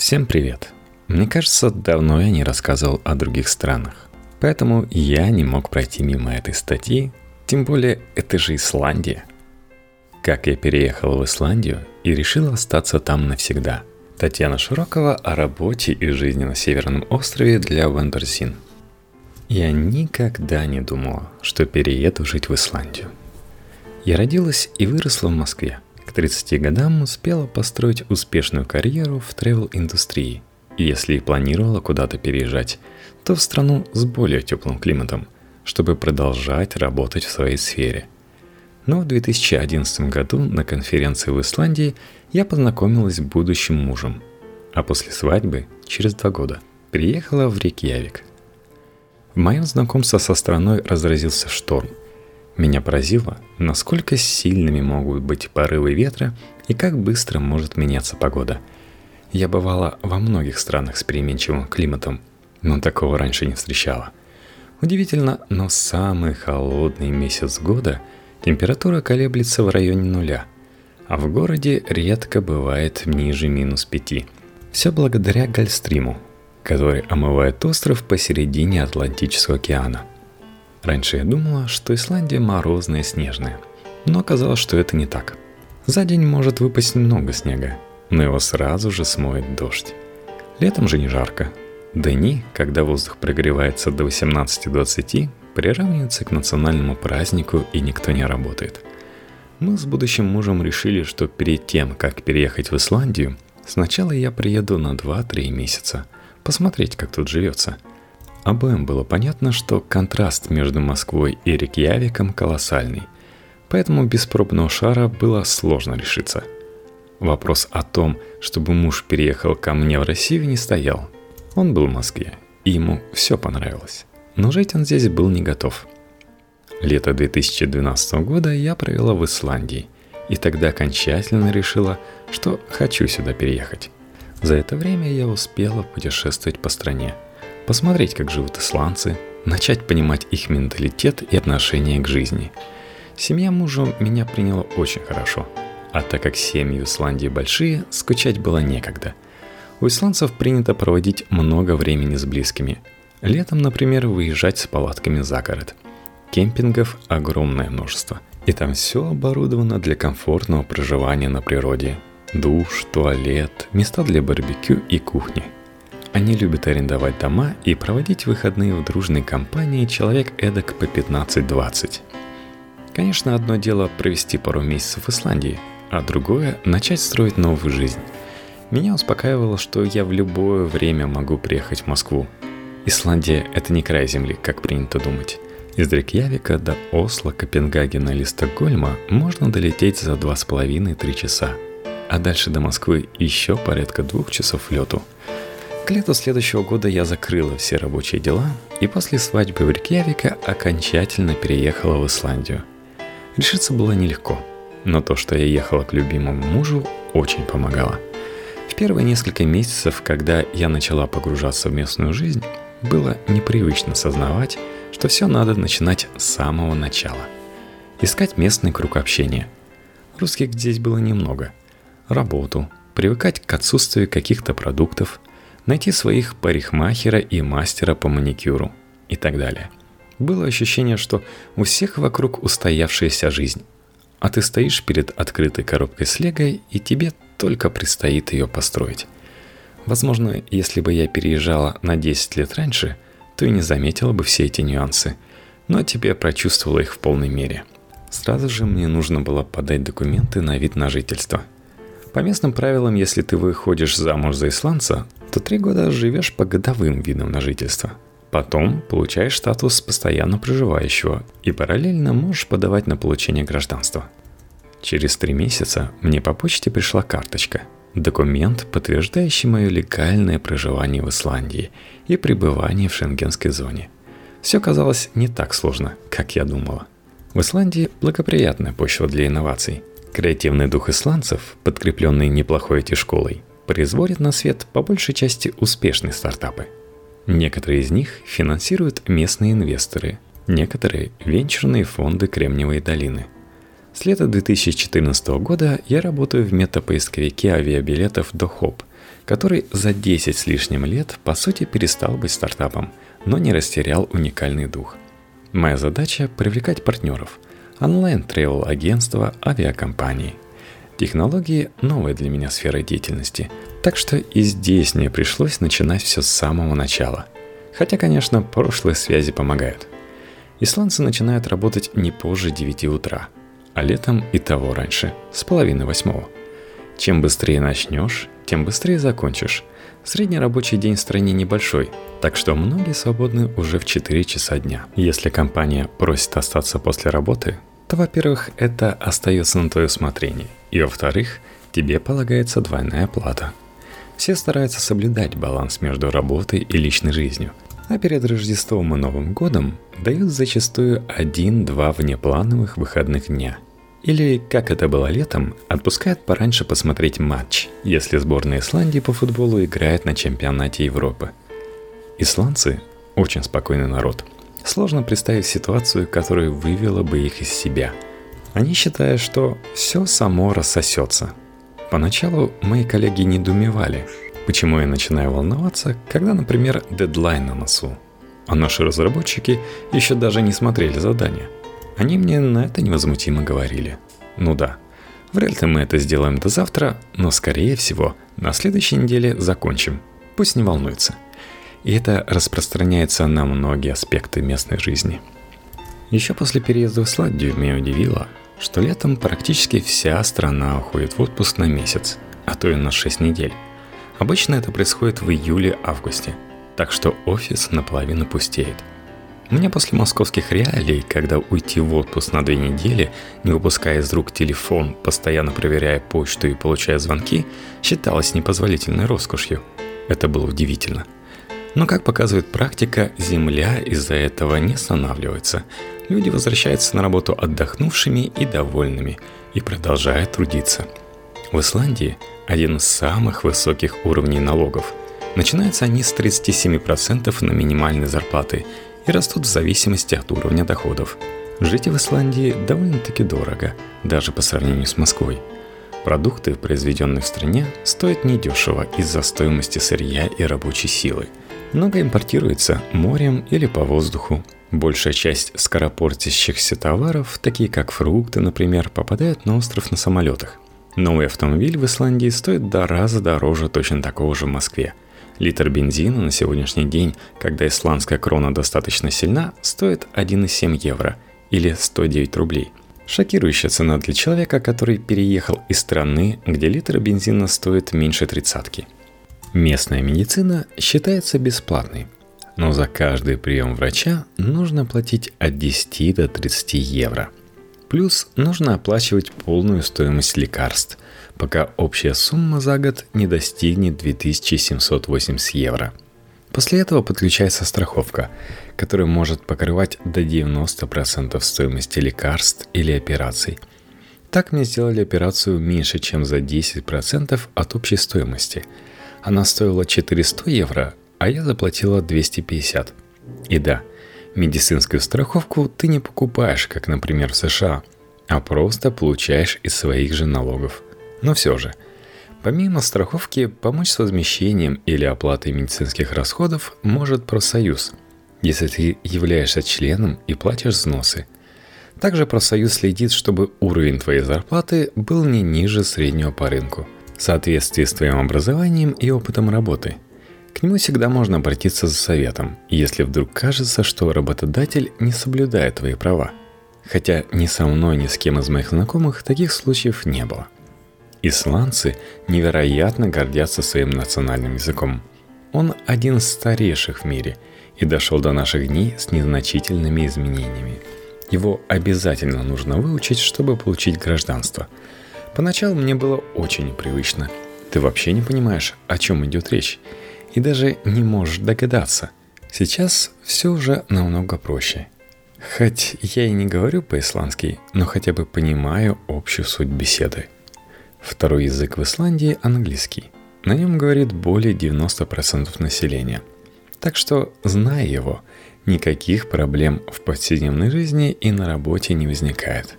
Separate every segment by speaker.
Speaker 1: Всем привет! Мне кажется, давно я не рассказывал о других странах. Поэтому я не мог пройти мимо этой статьи, тем более это же Исландия. Как я переехал в Исландию и решил остаться там навсегда. Татьяна Широкова о работе и жизни на Северном острове для Вандерсин. Я никогда не думала, что перееду жить в Исландию. Я родилась и выросла в Москве – к 30 годам успела построить успешную карьеру в travel-индустрии. И если и планировала куда-то переезжать, то в страну с более теплым климатом, чтобы продолжать работать в своей сфере. Но в 2011 году на конференции в Исландии я познакомилась с будущим мужем. А после свадьбы, через два года, приехала в Рейкьявик. В моем знакомстве со страной разразился шторм – меня поразило, насколько сильными могут быть порывы ветра и как быстро может меняться погода. Я бывала во многих странах с переменчивым климатом, но такого раньше не встречала. Удивительно, но самый холодный месяц года температура колеблется в районе нуля, а в городе редко бывает ниже минус пяти. Все благодаря Гольфстриму, который омывает остров посередине Атлантического океана – Раньше я думала, что Исландия морозная и снежная, но оказалось, что это не так. За день может выпасть много снега, но его сразу же смоет дождь. Летом же не жарко. Дни, когда воздух прогревается до 18-20, приравниваются к национальному празднику и никто не работает. Мы с будущим мужем решили, что перед тем, как переехать в Исландию, сначала я приеду на 2-3 месяца, посмотреть, как тут живется – Обоим было понятно, что контраст между Москвой и Рикьявиком колоссальный, поэтому без пробного шара было сложно решиться. Вопрос о том, чтобы муж переехал ко мне в Россию, не стоял. Он был в Москве, и ему все понравилось. Но жить он здесь был не готов. Лето 2012 года я провела в Исландии, и тогда окончательно решила, что хочу сюда переехать. За это время я успела путешествовать по стране – посмотреть, как живут исландцы, начать понимать их менталитет и отношение к жизни. Семья мужа меня приняла очень хорошо, а так как семьи в Исландии большие, скучать было некогда. У исландцев принято проводить много времени с близкими. Летом, например, выезжать с палатками за город. Кемпингов огромное множество. И там все оборудовано для комфортного проживания на природе. Душ, туалет, места для барбекю и кухни – они любят арендовать дома и проводить выходные в дружной компании человек эдак по 15-20. Конечно, одно дело провести пару месяцев в Исландии, а другое – начать строить новую жизнь. Меня успокаивало, что я в любое время могу приехать в Москву. Исландия – это не край земли, как принято думать. Из Рейкьявика до Осло, Копенгагена или Стокгольма можно долететь за 2,5-3 часа. А дальше до Москвы еще порядка двух часов лету – к лету следующего года я закрыла все рабочие дела и после свадьбы в Рикьявика окончательно переехала в Исландию. Решиться было нелегко, но то, что я ехала к любимому мужу, очень помогало. В первые несколько месяцев, когда я начала погружаться в местную жизнь, было непривычно сознавать, что все надо начинать с самого начала. Искать местный круг общения. Русских здесь было немного. Работу, привыкать к отсутствию каких-то продуктов – найти своих парикмахера и мастера по маникюру и так далее. Было ощущение, что у всех вокруг устоявшаяся жизнь, а ты стоишь перед открытой коробкой с легой, и тебе только предстоит ее построить. Возможно, если бы я переезжала на 10 лет раньше, то и не заметила бы все эти нюансы, но теперь прочувствовала их в полной мере. Сразу же мне нужно было подать документы на вид на жительство. По местным правилам, если ты выходишь замуж за исландца, то три года живешь по годовым видам на жительство. Потом получаешь статус постоянно проживающего и параллельно можешь подавать на получение гражданства. Через три месяца мне по почте пришла карточка. Документ, подтверждающий мое легальное проживание в Исландии и пребывание в шенгенской зоне. Все казалось не так сложно, как я думала. В Исландии благоприятная почва для инноваций. Креативный дух исландцев, подкрепленный неплохой IT-школой, производят на свет по большей части успешные стартапы. Некоторые из них финансируют местные инвесторы, некоторые – венчурные фонды Кремниевой долины. С лета 2014 года я работаю в метапоисковике авиабилетов DoHop, который за 10 с лишним лет по сути перестал быть стартапом, но не растерял уникальный дух. Моя задача – привлекать партнеров, онлайн-тревел-агентства, авиакомпании. Технологии – новая для меня сфера деятельности, так что и здесь мне пришлось начинать все с самого начала. Хотя, конечно, прошлые связи помогают. Исландцы начинают работать не позже 9 утра, а летом и того раньше, с половины восьмого. Чем быстрее начнешь, тем быстрее закончишь. Средний рабочий день в стране небольшой, так что многие свободны уже в 4 часа дня. Если компания просит остаться после работы, то, во-первых, это остается на твое усмотрение, и, во-вторых, тебе полагается двойная плата. Все стараются соблюдать баланс между работой и личной жизнью – а перед Рождеством и Новым годом дают зачастую один-два внеплановых выходных дня. Или, как это было летом, отпускают пораньше посмотреть матч, если сборная Исландии по футболу играет на чемпионате Европы. Исландцы – очень спокойный народ. Сложно представить ситуацию, которая вывела бы их из себя. Они считают, что все само рассосется. Поначалу мои коллеги недоумевали, Почему я начинаю волноваться, когда, например, дедлайн на носу? А наши разработчики еще даже не смотрели задание. Они мне на это невозмутимо говорили. Ну да, вряд ли мы это сделаем до завтра, но скорее всего на следующей неделе закончим. Пусть не волнуются. И это распространяется на многие аспекты местной жизни. Еще после переезда в Исландию меня удивило, что летом практически вся страна уходит в отпуск на месяц, а то и на 6 недель. Обычно это происходит в июле-августе, так что офис наполовину пустеет. Мне после московских реалий, когда уйти в отпуск на две недели, не выпуская из рук телефон, постоянно проверяя почту и получая звонки, считалось непозволительной роскошью. Это было удивительно. Но, как показывает практика, Земля из-за этого не останавливается. Люди возвращаются на работу отдохнувшими и довольными и продолжают трудиться. В Исландии один из самых высоких уровней налогов. Начинаются они с 37% на минимальной зарплаты и растут в зависимости от уровня доходов. Жить в Исландии довольно-таки дорого, даже по сравнению с Москвой. Продукты, произведенные в стране, стоят недешево из-за стоимости сырья и рабочей силы. Много импортируется морем или по воздуху. Большая часть скоропортящихся товаров, такие как фрукты, например, попадают на остров на самолетах – Новый автомобиль в Исландии стоит до раза дороже точно такого же в Москве. Литр бензина на сегодняшний день, когда исландская крона достаточно сильна, стоит 1,7 евро или 109 рублей. Шокирующая цена для человека, который переехал из страны, где литр бензина стоит меньше тридцатки. Местная медицина считается бесплатной, но за каждый прием врача нужно платить от 10 до 30 евро – Плюс нужно оплачивать полную стоимость лекарств, пока общая сумма за год не достигнет 2780 евро. После этого подключается страховка, которая может покрывать до 90% стоимости лекарств или операций. Так мне сделали операцию меньше, чем за 10% от общей стоимости. Она стоила 400 евро, а я заплатила 250. И да, Медицинскую страховку ты не покупаешь, как, например, в США, а просто получаешь из своих же налогов. Но все же, помимо страховки, помочь с возмещением или оплатой медицинских расходов может профсоюз, если ты являешься членом и платишь взносы. Также профсоюз следит, чтобы уровень твоей зарплаты был не ниже среднего по рынку, соответствии с твоим образованием и опытом работы – к нему всегда можно обратиться за советом, если вдруг кажется, что работодатель не соблюдает твои права. Хотя ни со мной, ни с кем из моих знакомых таких случаев не было. Исландцы невероятно гордятся своим национальным языком. Он один из старейших в мире и дошел до наших дней с незначительными изменениями. Его обязательно нужно выучить, чтобы получить гражданство. Поначалу мне было очень непривычно. Ты вообще не понимаешь, о чем идет речь и даже не можешь догадаться. Сейчас все уже намного проще. Хоть я и не говорю по-исландски, но хотя бы понимаю общую суть беседы. Второй язык в Исландии – английский. На нем говорит более 90% населения. Так что, зная его, никаких проблем в повседневной жизни и на работе не возникает.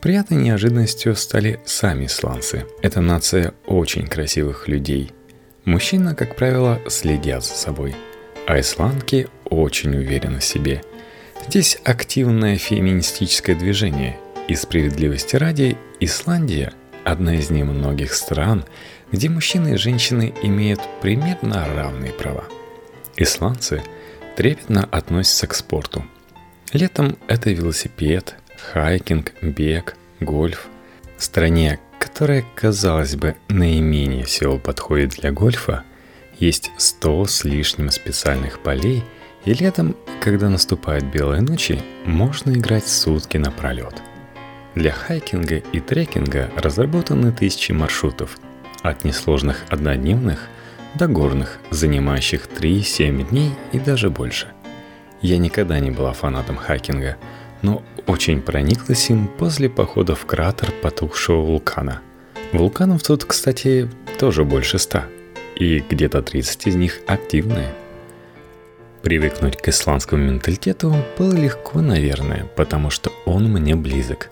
Speaker 1: Приятной неожиданностью стали сами исландцы. Это нация очень красивых людей – Мужчины, как правило, следят за собой, а исландки очень уверены в себе. Здесь активное феминистическое движение, и справедливости ради Исландия – одна из немногих стран, где мужчины и женщины имеют примерно равные права. Исландцы трепетно относятся к спорту. Летом это велосипед, хайкинг, бег, гольф. В стране, которая, казалось бы, наименее всего подходит для гольфа, есть 100 с лишним специальных полей, и летом, когда наступают белые ночи, можно играть сутки напролет. Для хайкинга и трекинга разработаны тысячи маршрутов, от несложных однодневных до горных, занимающих 3-7 дней и даже больше. Я никогда не была фанатом хайкинга – но очень прониклась им после похода в кратер потухшего вулкана. Вулканов тут, кстати, тоже больше ста, и где-то 30 из них активные. Привыкнуть к исландскому менталитету было легко, наверное, потому что он мне близок.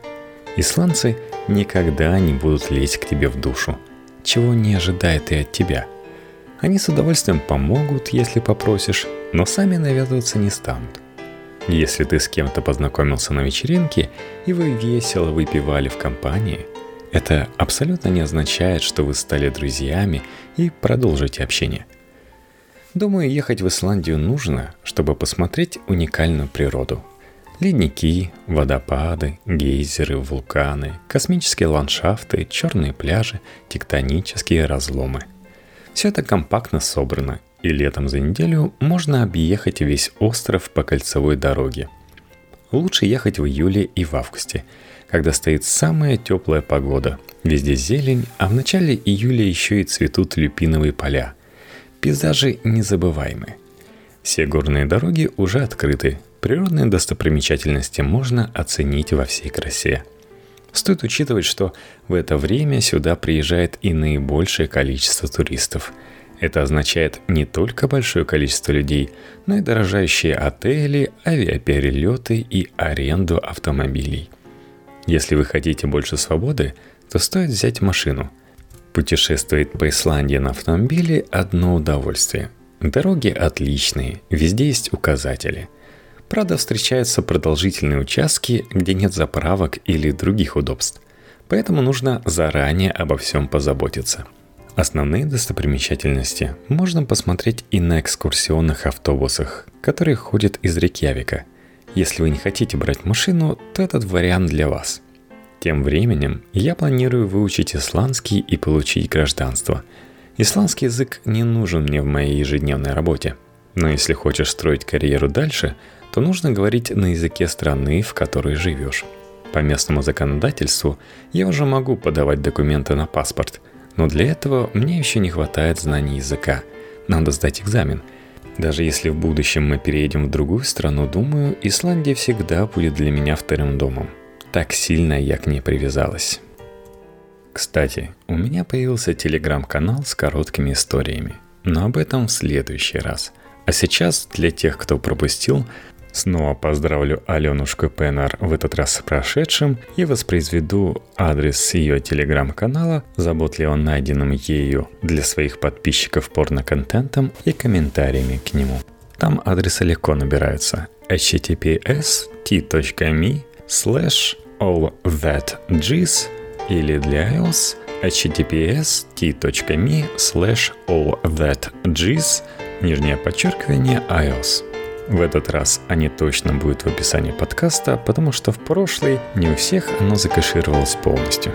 Speaker 1: Исландцы никогда не будут лезть к тебе в душу, чего не ожидает и от тебя. Они с удовольствием помогут, если попросишь, но сами навязываться не станут. Если ты с кем-то познакомился на вечеринке, и вы весело выпивали в компании, это абсолютно не означает, что вы стали друзьями и продолжите общение. Думаю, ехать в Исландию нужно, чтобы посмотреть уникальную природу. Ледники, водопады, гейзеры, вулканы, космические ландшафты, черные пляжи, тектонические разломы. Все это компактно собрано и летом за неделю можно объехать весь остров по кольцевой дороге. Лучше ехать в июле и в августе, когда стоит самая теплая погода. Везде зелень, а в начале июля еще и цветут люпиновые поля. Пейзажи незабываемые. Все горные дороги уже открыты, природные достопримечательности можно оценить во всей красе. Стоит учитывать, что в это время сюда приезжает и наибольшее количество туристов – это означает не только большое количество людей, но и дорожающие отели, авиаперелеты и аренду автомобилей. Если вы хотите больше свободы, то стоит взять машину. Путешествовать по Исландии на автомобиле – одно удовольствие. Дороги отличные, везде есть указатели. Правда, встречаются продолжительные участки, где нет заправок или других удобств. Поэтому нужно заранее обо всем позаботиться – Основные достопримечательности можно посмотреть и на экскурсионных автобусах, которые ходят из Рейкьявика. Если вы не хотите брать машину, то этот вариант для вас. Тем временем я планирую выучить исландский и получить гражданство. Исландский язык не нужен мне в моей ежедневной работе. Но если хочешь строить карьеру дальше, то нужно говорить на языке страны, в которой живешь. По местному законодательству я уже могу подавать документы на паспорт – но для этого мне еще не хватает знаний языка. Надо сдать экзамен. Даже если в будущем мы переедем в другую страну, думаю, Исландия всегда будет для меня вторым домом. Так сильно я к ней привязалась. Кстати, у меня появился телеграм-канал с короткими историями. Но об этом в следующий раз. А сейчас для тех, кто пропустил, Снова поздравлю Аленушку Пеннер в этот раз с прошедшим и воспроизведу адрес ее телеграм-канала, заботливо найденным ею для своих подписчиков порно-контентом и комментариями к нему. Там адресы легко набираются https t.me slash all that jizz или для iOS https t.me slash all that jizz нижнее подчеркивание iOS. В этот раз они точно будут в описании подкаста, потому что в прошлый не у всех оно закэшировалось полностью.